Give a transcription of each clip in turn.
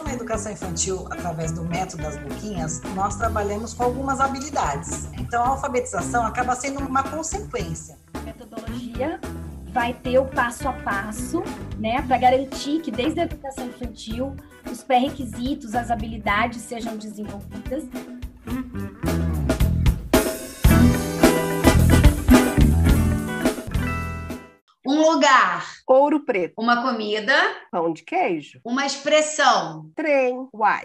na educação infantil, através do método das boquinhas, nós trabalhamos com algumas habilidades. Então, a alfabetização acaba sendo uma consequência. A metodologia vai ter o passo a passo, né, para garantir que desde a educação infantil os pré-requisitos, as habilidades sejam desenvolvidas. Um lugar. Ouro preto. Uma comida. Pão de queijo. Uma expressão. Trem. Uai.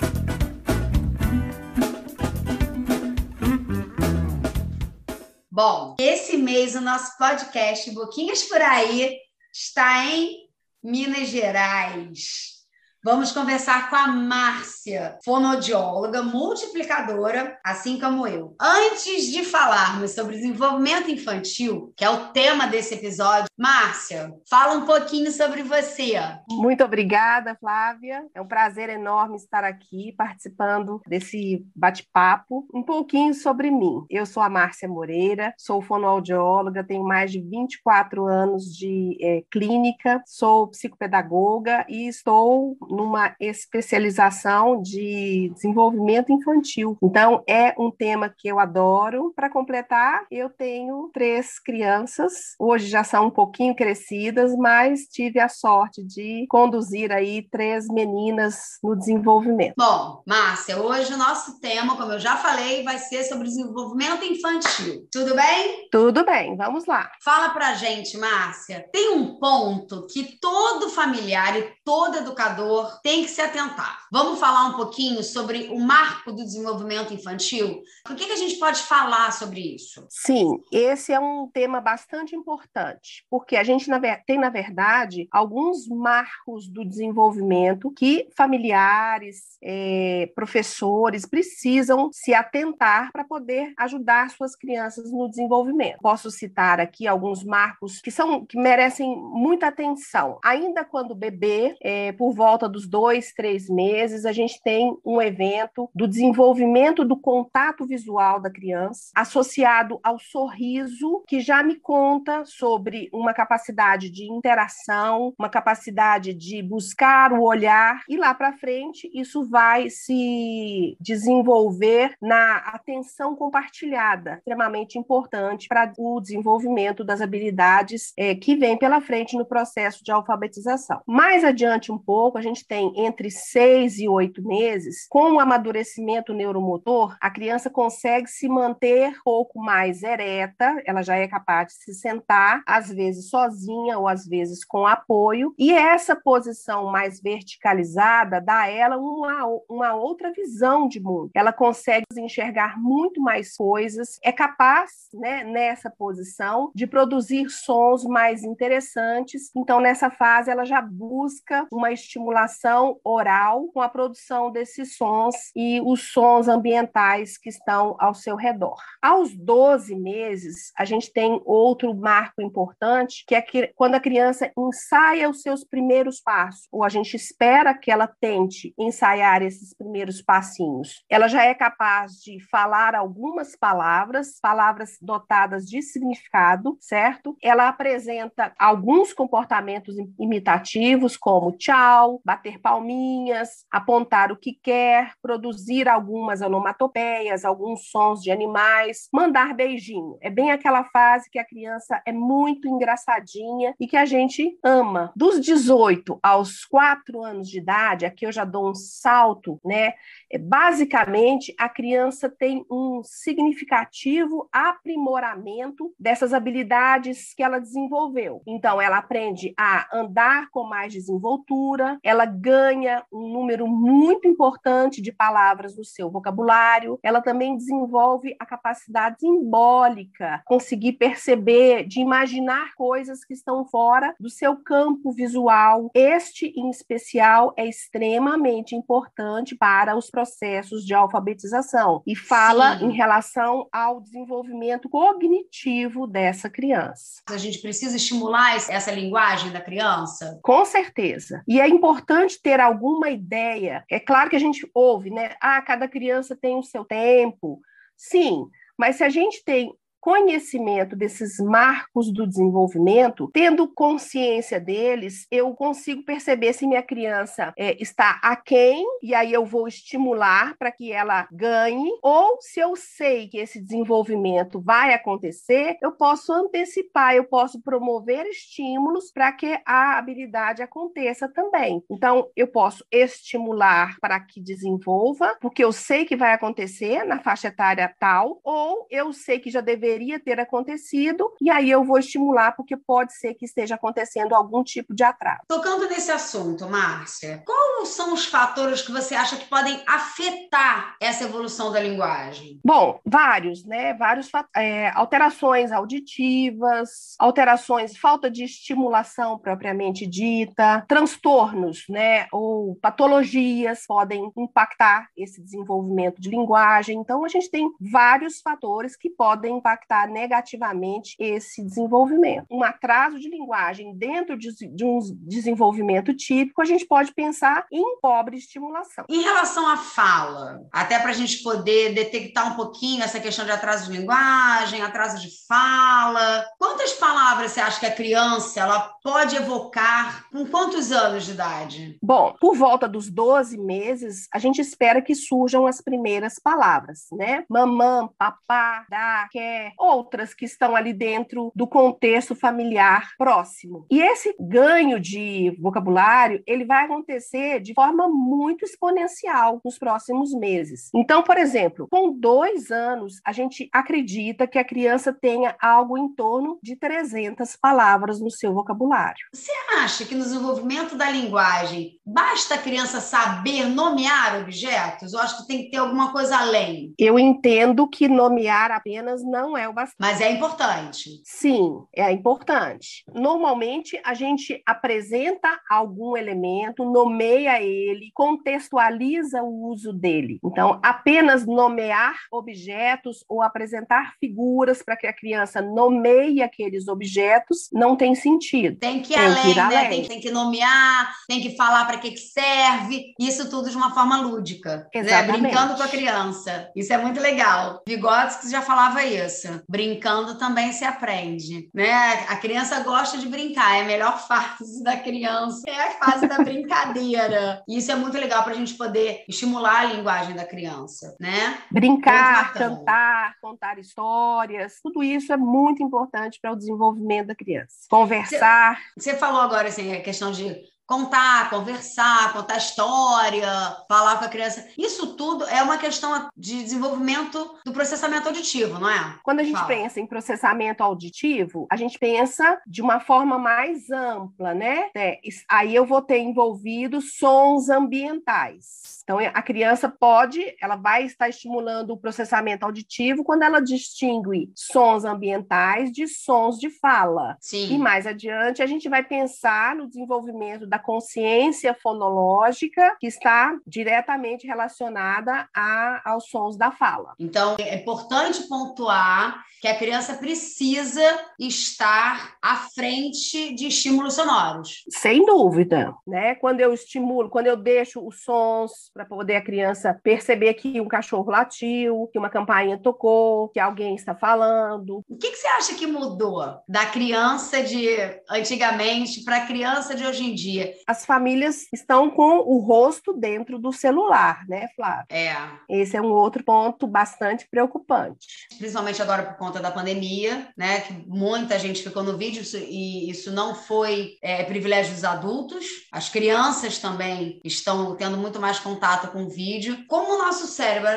Bom, esse mês o nosso podcast Boquinhas por Aí está em Minas Gerais. Vamos conversar com a Márcia, fonoaudióloga, multiplicadora, assim como eu. Antes de falarmos sobre desenvolvimento infantil, que é o tema desse episódio, Márcia, fala um pouquinho sobre você. Muito obrigada, Flávia. É um prazer enorme estar aqui participando desse bate-papo. Um pouquinho sobre mim. Eu sou a Márcia Moreira, sou fonoaudióloga, tenho mais de 24 anos de é, clínica, sou psicopedagoga e estou numa especialização de desenvolvimento infantil. Então, é um tema que eu adoro. Para completar, eu tenho três crianças, hoje já são um pouquinho crescidas, mas tive a sorte de conduzir aí três meninas no desenvolvimento. Bom, Márcia, hoje o nosso tema, como eu já falei, vai ser sobre desenvolvimento infantil. Tudo bem? Tudo bem, vamos lá. Fala pra gente, Márcia. Tem um ponto que todo familiar e todo educador tem que se atentar. Vamos falar um pouquinho sobre o marco do desenvolvimento infantil? O que, que a gente pode falar sobre isso? Sim, esse é um tema bastante importante, porque a gente tem, na verdade, alguns marcos do desenvolvimento que familiares, é, professores precisam se atentar para poder ajudar suas crianças no desenvolvimento. Posso citar aqui alguns marcos que são que merecem muita atenção. Ainda quando bebê, é, por volta do dos dois, três meses, a gente tem um evento do desenvolvimento do contato visual da criança, associado ao sorriso, que já me conta sobre uma capacidade de interação, uma capacidade de buscar o olhar, e lá para frente isso vai se desenvolver na atenção compartilhada, extremamente importante para o desenvolvimento das habilidades é, que vem pela frente no processo de alfabetização. Mais adiante um pouco, a gente tem entre seis e oito meses, com o amadurecimento neuromotor, a criança consegue se manter um pouco mais ereta, ela já é capaz de se sentar, às vezes sozinha ou às vezes com apoio, e essa posição mais verticalizada dá a ela uma, uma outra visão de mundo. Ela consegue enxergar muito mais coisas, é capaz, né, nessa posição, de produzir sons mais interessantes. Então, nessa fase, ela já busca uma estimulação oral com a produção desses sons e os sons ambientais que estão ao seu redor. Aos 12 meses, a gente tem outro marco importante, que é que quando a criança ensaia os seus primeiros passos, ou a gente espera que ela tente ensaiar esses primeiros passinhos. Ela já é capaz de falar algumas palavras, palavras dotadas de significado, certo? Ela apresenta alguns comportamentos imitativos, como tchau, bater palminhas, apontar o que quer, produzir algumas onomatopeias, alguns sons de animais, mandar beijinho. É bem aquela fase que a criança é muito engraçadinha e que a gente ama. Dos 18 aos 4 anos de idade, aqui eu já dou um salto, né? É, basicamente, a criança tem um significativo aprimoramento dessas habilidades que ela desenvolveu. Então, ela aprende a andar com mais desenvoltura, ela ganha um número muito importante de palavras no seu vocabulário, ela também desenvolve a capacidade simbólica, conseguir perceber, de imaginar coisas que estão fora do seu campo visual. Este, em especial, é extremamente importante para os processos de alfabetização e fala Sim. em relação ao desenvolvimento cognitivo dessa criança. A gente precisa estimular essa linguagem da criança? Com certeza. E é importante ter alguma ideia. É claro que a gente ouve, né? Ah, cada criança tem o seu tempo. Sim, mas se a gente tem conhecimento desses marcos do desenvolvimento, tendo consciência deles, eu consigo perceber se minha criança é, está aquém, e aí eu vou estimular para que ela ganhe, ou se eu sei que esse desenvolvimento vai acontecer, eu posso antecipar, eu posso promover estímulos para que a habilidade aconteça também. Então, eu posso estimular para que desenvolva, porque eu sei que vai acontecer na faixa etária tal, ou eu sei que já deveria deveria ter acontecido, e aí eu vou estimular, porque pode ser que esteja acontecendo algum tipo de atraso. Tocando nesse assunto, Márcia, quais são os fatores que você acha que podem afetar essa evolução da linguagem? Bom, vários, né? Vários é, alterações auditivas, alterações, falta de estimulação propriamente dita, transtornos, né? Ou patologias podem impactar esse desenvolvimento de linguagem. Então, a gente tem vários fatores que podem impactar impactar negativamente esse desenvolvimento. Um atraso de linguagem dentro de, de um desenvolvimento típico, a gente pode pensar em pobre estimulação. Em relação à fala, até para a gente poder detectar um pouquinho essa questão de atraso de linguagem, atraso de fala, quantas palavras você acha que a criança ela pode evocar com quantos anos de idade? Bom, por volta dos 12 meses, a gente espera que surjam as primeiras palavras, né? Mamã, papá, dá, quer, outras que estão ali dentro do contexto familiar próximo. E esse ganho de vocabulário, ele vai acontecer de forma muito exponencial nos próximos meses. Então, por exemplo, com dois anos, a gente acredita que a criança tenha algo em torno de 300 palavras no seu vocabulário. Você acha que no desenvolvimento da linguagem basta a criança saber nomear objetos? Ou acho que tem que ter alguma coisa além? Eu entendo que nomear apenas não é o bastante. Mas é importante. Sim, é importante. Normalmente a gente apresenta algum elemento, nomeia ele, contextualiza o uso dele. Então, apenas nomear objetos ou apresentar figuras para que a criança nomeie aqueles objetos não tem sentido. Tem que ir tem além, que ir né? além. Tem, tem, que nomear, tem que falar para que, que serve. Isso tudo de uma forma lúdica. Exatamente. Né? Brincando com a criança. Isso é muito legal. Vygotsky já falava isso brincando também se aprende, né? A criança gosta de brincar, é a melhor fase da criança, é a fase da brincadeira. E isso é muito legal para a gente poder estimular a linguagem da criança, né? Brincar, cantar, contar histórias, tudo isso é muito importante para o desenvolvimento da criança. Conversar. Você falou agora assim, a questão de contar, conversar, contar história, falar com a criança. Isso tudo é uma questão de desenvolvimento do processamento auditivo, não é? Quando a gente Fala. pensa em processamento auditivo, a gente pensa de uma forma mais ampla, né? É, aí eu vou ter envolvido sons ambientais. Então, a criança pode, ela vai estar estimulando o processamento auditivo quando ela distingue sons ambientais de sons de fala. Sim. E mais adiante, a gente vai pensar no desenvolvimento da consciência fonológica, que está diretamente relacionada a, aos sons da fala. Então, é importante pontuar que a criança precisa estar à frente de estímulos sonoros. Sem dúvida, né? Quando eu estimulo, quando eu deixo os sons para poder a criança perceber que um cachorro latiu, que uma campainha tocou, que alguém está falando. O que, que você acha que mudou da criança de antigamente para a criança de hoje em dia? As famílias estão com o rosto dentro do celular, né, Flávia? É. Esse é um outro ponto bastante preocupante. Principalmente agora por conta da pandemia, né? Que muita gente ficou no vídeo e isso não foi é, privilégio dos adultos. As crianças também estão tendo muito mais contato contato com o vídeo. Como o nosso cérebro,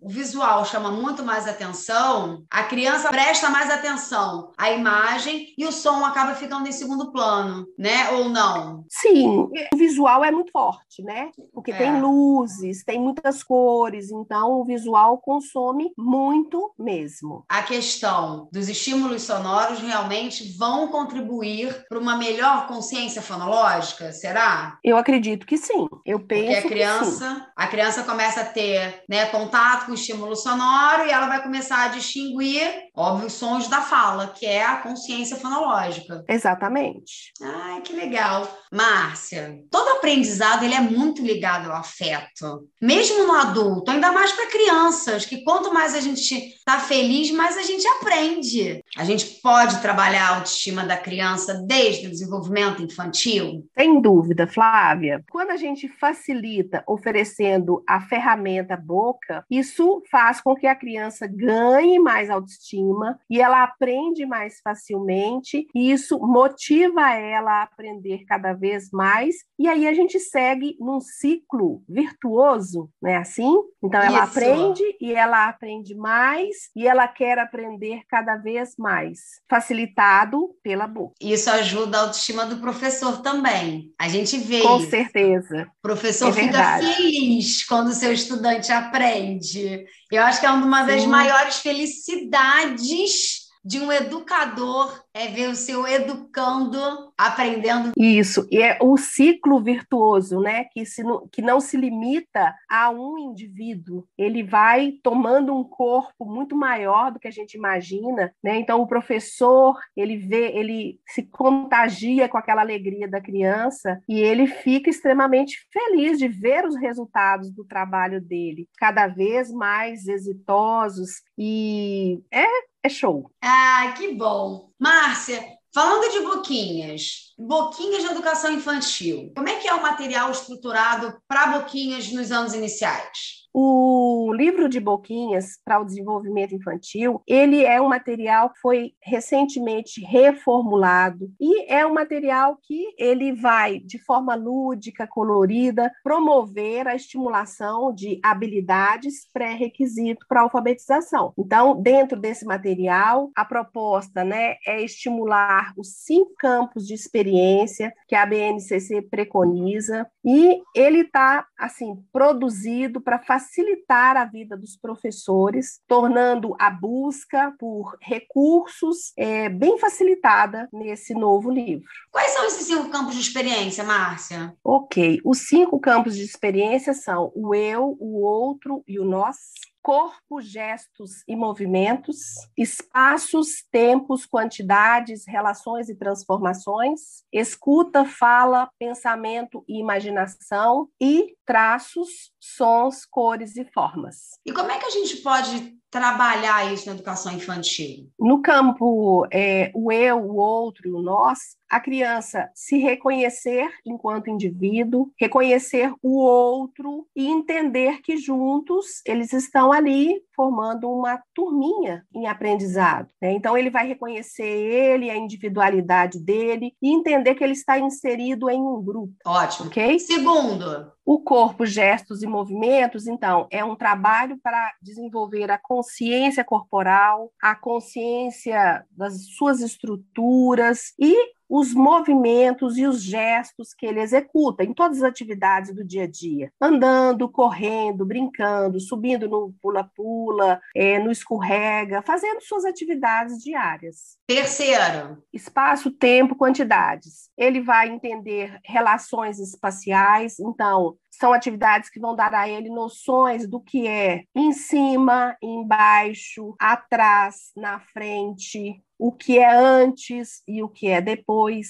o visual chama muito mais atenção, a criança presta mais atenção à imagem e o som acaba ficando em segundo plano, né? Ou não? Sim, o visual é muito forte, né? Porque é. tem luzes, tem muitas cores, então o visual consome muito mesmo. A questão dos estímulos sonoros realmente vão contribuir para uma melhor consciência fonológica, será? Eu acredito que sim. Eu penso Porque a criança a criança começa a ter né, contato com o estímulo sonoro e ela vai começar a distinguir, óbvio, os sons da fala, que é a consciência fonológica. Exatamente. Ai, que legal. Mas Márcia, todo aprendizado ele é muito ligado ao afeto, mesmo no adulto, ainda mais para crianças, que quanto mais a gente está feliz, mais a gente aprende. A gente pode trabalhar a autoestima da criança desde o desenvolvimento infantil? Sem dúvida, Flávia. Quando a gente facilita oferecendo a ferramenta boca, isso faz com que a criança ganhe mais autoestima e ela aprende mais facilmente, e isso motiva ela a aprender cada vez mais, e aí a gente segue num ciclo virtuoso, não é assim? Então ela Isso. aprende e ela aprende mais e ela quer aprender cada vez mais, facilitado pela boca. Isso ajuda a autoestima do professor também. A gente vê Com isso. certeza. O professor é fica feliz quando o seu estudante aprende. Eu acho que é uma das Sim. maiores felicidades de um educador é ver o seu educando aprendendo. Isso, e é o ciclo virtuoso, né? Que, se, que não se limita a um indivíduo, ele vai tomando um corpo muito maior do que a gente imagina, né? Então, o professor, ele vê, ele se contagia com aquela alegria da criança e ele fica extremamente feliz de ver os resultados do trabalho dele, cada vez mais exitosos e é é show. Ah, que bom. Márcia, falando de boquinhas, boquinhas de educação infantil, como é que é o material estruturado para boquinhas nos anos iniciais? O livro de Boquinhas para o desenvolvimento infantil, ele é um material que foi recentemente reformulado e é um material que ele vai de forma lúdica, colorida, promover a estimulação de habilidades pré-requisito para a alfabetização. Então, dentro desse material, a proposta, né, é estimular os cinco campos de experiência que a BNCC preconiza e ele está assim produzido para facilitar a vida dos professores, tornando a busca por recursos é, bem facilitada nesse novo livro. Quais são esses cinco campos de experiência, Márcia? Ok, os cinco campos de experiência são o eu, o outro e o nós corpo, gestos e movimentos, espaços, tempos, quantidades, relações e transformações, escuta, fala, pensamento e imaginação e traços, sons, cores e formas. E como é que a gente pode trabalhar isso na educação infantil? No campo é, o eu, o outro e o nós, a criança se reconhecer enquanto indivíduo, reconhecer o outro e entender que juntos eles estão ali formando uma turminha em aprendizado. Né? Então ele vai reconhecer ele, a individualidade dele e entender que ele está inserido em um grupo. Ótimo. Ok? Segundo, o corpo, gestos e movimentos, então, é um trabalho para desenvolver a consciência corporal, a consciência das suas estruturas e os movimentos e os gestos que ele executa em todas as atividades do dia a dia, andando, correndo, brincando, subindo no pula-pula, é, no escorrega, fazendo suas atividades diárias. Terceiro, espaço, tempo, quantidades. Ele vai entender relações espaciais, então são atividades que vão dar a ele noções do que é em cima, embaixo, atrás, na frente, o que é antes e o que é depois,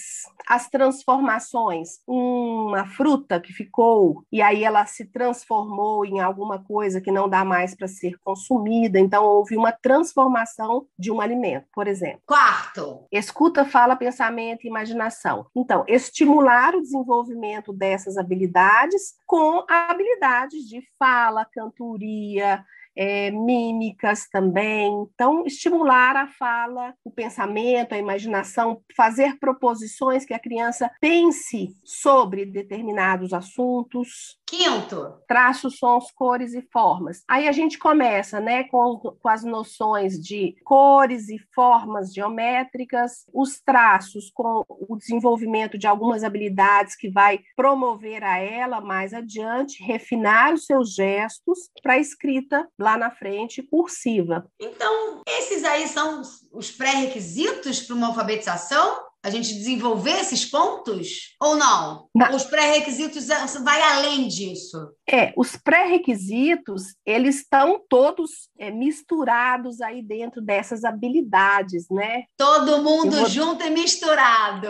as transformações, uma fruta que ficou e aí ela se transformou em alguma coisa que não dá mais para ser consumida, então houve uma transformação de um alimento, por exemplo. Quarto, escuta, fala, pensamento e imaginação. Então, estimular o desenvolvimento dessas habilidades com habilidades de fala, cantoria, é, mímicas também. Então, estimular a fala, o pensamento, a imaginação, fazer proposições que a criança pense sobre determinados assuntos. Quinto, traços, sons, cores e formas. Aí a gente começa, né, com, com as noções de cores e formas geométricas, os traços com o desenvolvimento de algumas habilidades que vai promover a ela mais adiante, refinar os seus gestos para a escrita lá na frente cursiva. Então, esses aí são os pré-requisitos para uma alfabetização? a gente desenvolver esses pontos ou não? não. Os pré-requisitos vai além disso? É, os pré-requisitos, eles estão todos é, misturados aí dentro dessas habilidades, né? Todo mundo vou... junto e misturado.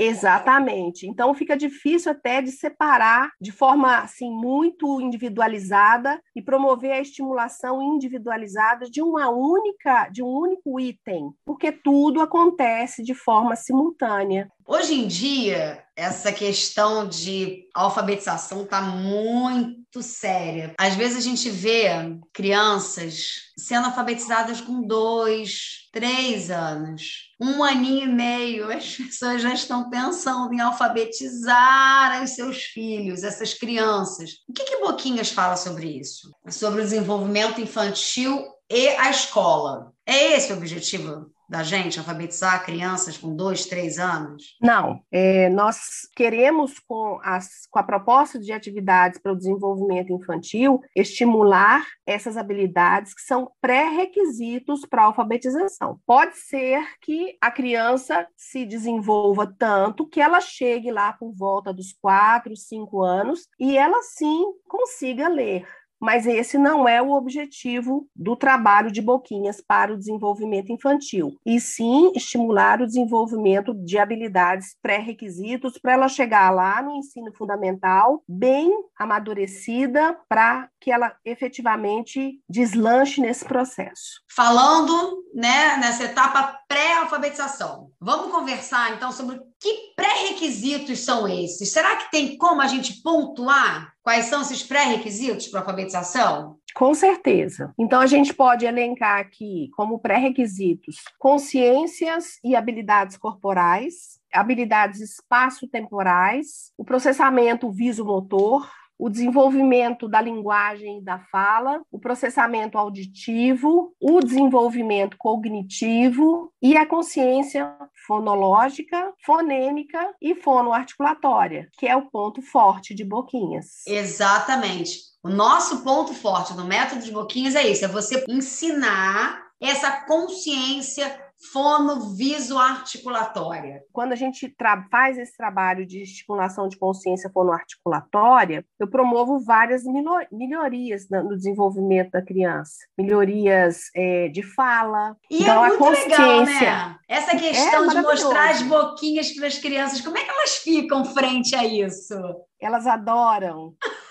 Exatamente. Então fica difícil até de separar de forma assim muito individualizada e promover a estimulação individualizada de uma única, de um único item, porque tudo acontece de forma simultânea. Hoje em dia, essa questão de alfabetização está muito séria. Às vezes a gente vê crianças sendo alfabetizadas com dois, três anos, um aninho e meio. As pessoas já estão pensando em alfabetizar os seus filhos, essas crianças. O que, que Boquinhas fala sobre isso? Sobre o desenvolvimento infantil e a escola. É esse o objetivo da gente alfabetizar crianças com dois, três anos? Não. É, nós queremos, com, as, com a proposta de atividades para o desenvolvimento infantil, estimular essas habilidades que são pré-requisitos para a alfabetização. Pode ser que a criança se desenvolva tanto que ela chegue lá por volta dos quatro, cinco anos e ela sim consiga ler mas esse não é o objetivo do trabalho de Boquinhas para o desenvolvimento infantil, e sim estimular o desenvolvimento de habilidades pré-requisitos para ela chegar lá no ensino fundamental bem amadurecida para que ela efetivamente deslanche nesse processo. Falando, né, nessa etapa pré-alfabetização, vamos conversar então sobre que pré-requisitos são esses? Será que tem como a gente pontuar quais são esses pré-requisitos para alfabetização? Com certeza. Então, a gente pode elencar aqui como pré-requisitos consciências e habilidades corporais, habilidades espaço-temporais, o processamento visomotor, o desenvolvimento da linguagem e da fala, o processamento auditivo, o desenvolvimento cognitivo e a consciência fonológica, fonêmica e fonoarticulatória, que é o ponto forte de Boquinhas. Exatamente. O nosso ponto forte no método de Boquinhas é isso, é você ensinar essa consciência fonovisoarticulatória. Quando a gente faz esse trabalho de estimulação de consciência fonoarticulatória, eu promovo várias melhorias no desenvolvimento da criança. Melhorias é, de fala. E então, é muito legal, né? Essa questão é de mostrar as boquinhas para as crianças, como é que elas ficam frente a isso? Elas adoram.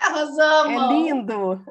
elas amam. É lindo.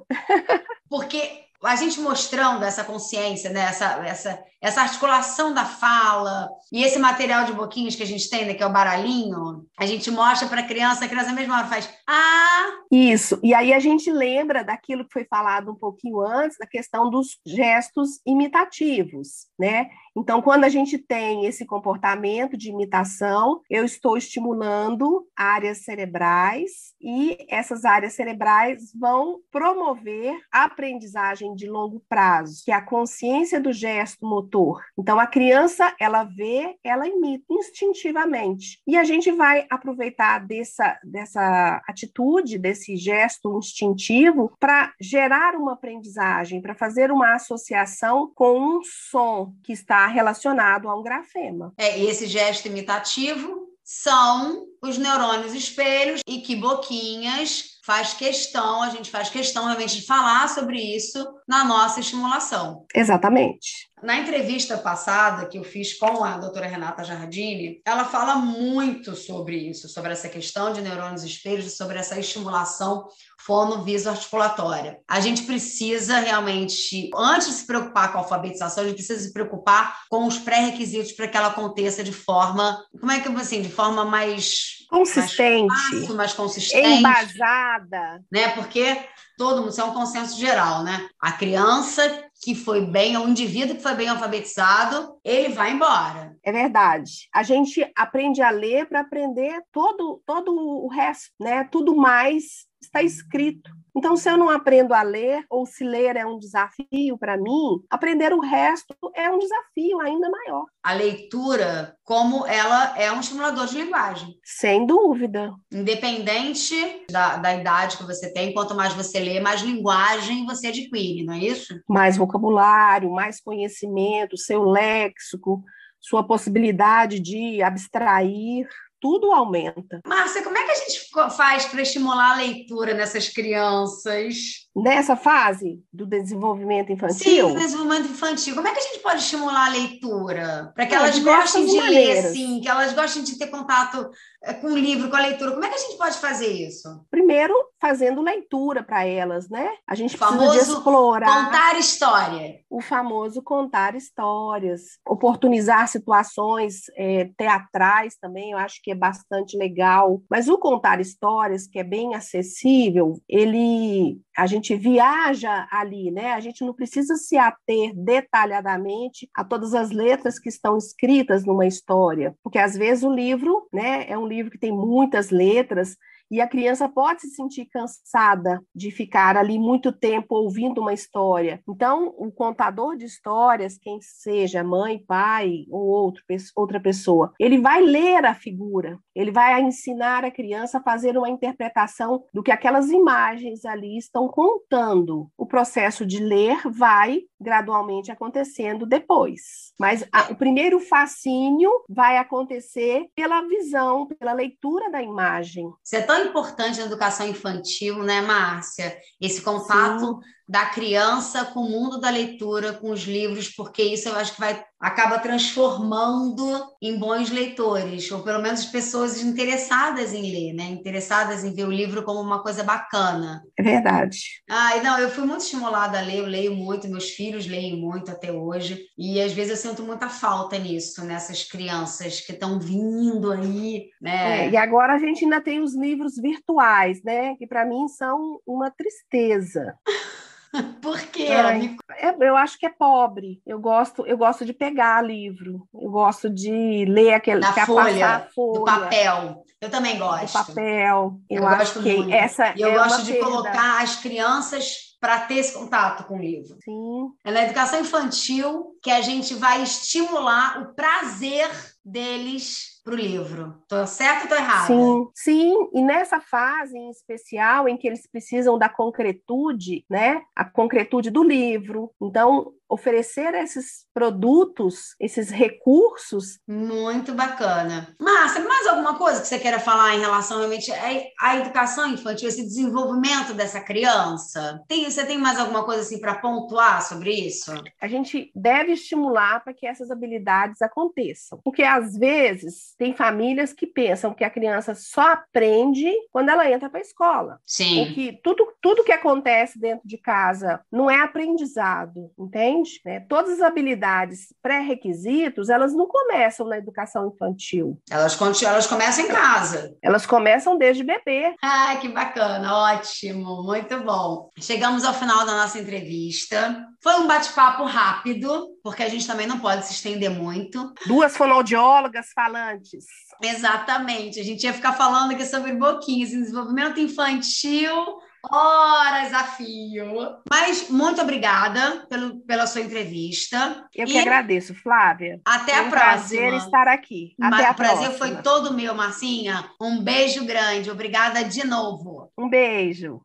Porque a gente mostrando essa consciência, né? essa, essa, essa articulação da fala e esse material de boquinhas que a gente tem, né? que é o baralhinho, a gente mostra para a criança, a criança mesmo hora faz ah. Isso, e aí a gente lembra daquilo que foi falado um pouquinho antes, da questão dos gestos imitativos, né? Então, quando a gente tem esse comportamento de imitação, eu estou estimulando áreas cerebrais e essas áreas cerebrais vão promover a aprendizagem de longo prazo, que é a consciência do gesto motor. Então, a criança, ela vê, ela imita instintivamente. E a gente vai aproveitar dessa, dessa atitude, desse gesto instintivo, para gerar uma aprendizagem, para fazer uma associação com um som que está relacionado a um grafema. É, esse gesto imitativo são os neurônios espelhos e que Boquinhas faz questão, a gente faz questão realmente de falar sobre isso na nossa estimulação. Exatamente. Na entrevista passada que eu fiz com a doutora Renata Jardini, ela fala muito sobre isso, sobre essa questão de neurônios espelhos, sobre essa estimulação fono-viso-articulatória. A gente precisa realmente, antes de se preocupar com a alfabetização, a gente precisa se preocupar com os pré-requisitos para que ela aconteça de forma, como é que eu assim, de forma mais consistente, mais, fácil, mais consistente, embasada, né? Porque todo mundo, isso é um consenso geral, né? A criança que foi bem, o indivíduo que foi bem alfabetizado, ele vai embora. É verdade. A gente aprende a ler para aprender todo, todo o resto, né? Tudo mais está escrito. Então, se eu não aprendo a ler, ou se ler é um desafio para mim, aprender o resto é um desafio ainda maior. A leitura, como ela é um estimulador de linguagem. Sem dúvida. Independente da, da idade que você tem, quanto mais você lê, mais linguagem você adquire, não é isso? Mais vocabulário, mais conhecimento, seu léxico sua possibilidade de abstrair, tudo aumenta. Márcia, como é que a gente faz para estimular a leitura nessas crianças? Nessa fase do desenvolvimento infantil? Sim, do desenvolvimento infantil. Como é que a gente pode estimular a leitura? Para que elas gostem de maneiras. ler, sim, que elas gostem de ter contato eh, com o livro, com a leitura. Como é que a gente pode fazer isso? Primeiro, fazendo leitura para elas, né? A gente o precisa de explorar. Contar história. O famoso contar histórias, oportunizar situações é, teatrais também, eu acho que é bastante legal. Mas o contar histórias, que é bem acessível, ele a gente viaja ali, né? A gente não precisa se ater detalhadamente a todas as letras que estão escritas numa história, porque às vezes o livro, né, é um livro que tem muitas letras e a criança pode se sentir cansada de ficar ali muito tempo ouvindo uma história. Então, o contador de histórias, quem seja mãe, pai ou outro, outra pessoa, ele vai ler a figura, ele vai ensinar a criança a fazer uma interpretação do que aquelas imagens ali estão contando. O processo de ler vai gradualmente acontecendo depois. Mas a, o primeiro fascínio vai acontecer pela visão, pela leitura da imagem. Isso é importante na educação infantil, né, Márcia? Esse contato Sim da criança com o mundo da leitura, com os livros, porque isso eu acho que vai acaba transformando em bons leitores, ou pelo menos pessoas interessadas em ler, né? Interessadas em ver o livro como uma coisa bacana. É verdade. Ah, não, eu fui muito estimulada a ler, eu leio muito, meus filhos leem muito até hoje, e às vezes eu sinto muita falta nisso, nessas crianças que estão vindo aí, né? É, e agora a gente ainda tem os livros virtuais, né? Que para mim são uma tristeza. Por quê? Ai, é, eu acho que é pobre. Eu gosto, eu gosto de pegar livro. Eu gosto de ler aquele da folha, folha, do papel. Eu também gosto. Do papel. Eu, eu acho que muito. essa e eu é gosto de perda. colocar as crianças para ter esse contato com o livro. Sim. É na educação infantil que a gente vai estimular o prazer deles para o livro. Estou certo ou estou errada? Sim, sim. E nessa fase em especial em que eles precisam da concretude, né? A concretude do livro. Então, oferecer esses produtos, esses recursos. Muito bacana. Márcia, mais alguma coisa que você queira falar em relação realmente à educação infantil, esse desenvolvimento dessa criança? Tem, você tem mais alguma coisa assim para pontuar sobre isso? A gente deve estimular para que essas habilidades aconteçam, porque às vezes tem famílias que pensam que a criança só aprende quando ela entra para a escola. Sim. Ou que tudo, tudo que acontece dentro de casa não é aprendizado, entende? Né? Todas as habilidades pré-requisitos, elas não começam na educação infantil. Elas, elas começam em casa. Elas começam desde bebê. Ai, que bacana, ótimo, muito bom. Chegamos ao final da nossa entrevista. Foi um bate-papo rápido, porque a gente também não pode se estender muito. Duas fonoaudiólogas falantes. Exatamente. A gente ia ficar falando aqui sobre boquinhas, desenvolvimento infantil, horas a fio. Mas muito obrigada pelo, pela sua entrevista. Eu e que agradeço, Flávia. Até a um próxima. prazer estar aqui. Até o a prazer próxima. foi todo meu, Marcinha. Um beijo grande. Obrigada de novo. Um beijo.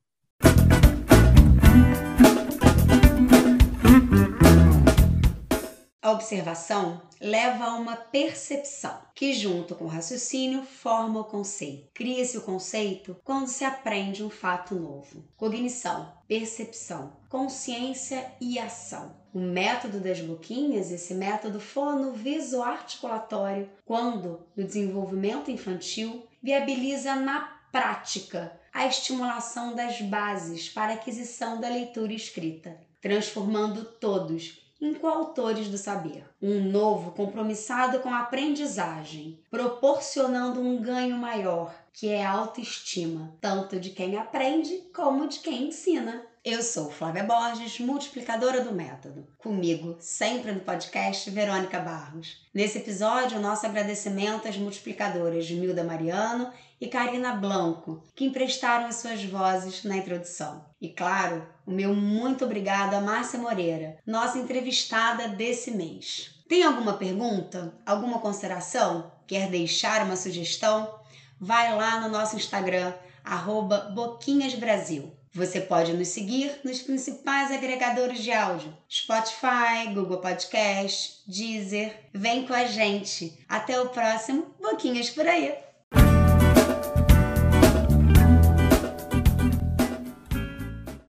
A observação leva a uma percepção, que, junto com o raciocínio, forma o conceito. Cria-se o conceito quando se aprende um fato novo. Cognição, percepção, consciência e ação. O método das boquinhas, esse método fono-viso-articulatório, quando, no desenvolvimento infantil, viabiliza na prática a estimulação das bases para a aquisição da leitura escrita, transformando todos em coautores do saber. Um novo compromissado com a aprendizagem, proporcionando um ganho maior, que é a autoestima, tanto de quem aprende como de quem ensina. Eu sou Flávia Borges, multiplicadora do método. Comigo, sempre no podcast, Verônica Barros. Nesse episódio, nosso agradecimento às multiplicadoras Milda Mariano e Karina Blanco, que emprestaram as suas vozes na introdução. E claro, o meu muito obrigado a Márcia Moreira, nossa entrevistada desse mês. Tem alguma pergunta? Alguma consideração? Quer deixar uma sugestão? vai lá no nosso Instagram, arroba Boquinhas Brasil. Você pode nos seguir nos principais agregadores de áudio: Spotify, Google Podcast, Deezer. Vem com a gente. Até o próximo Boquinhas por aí.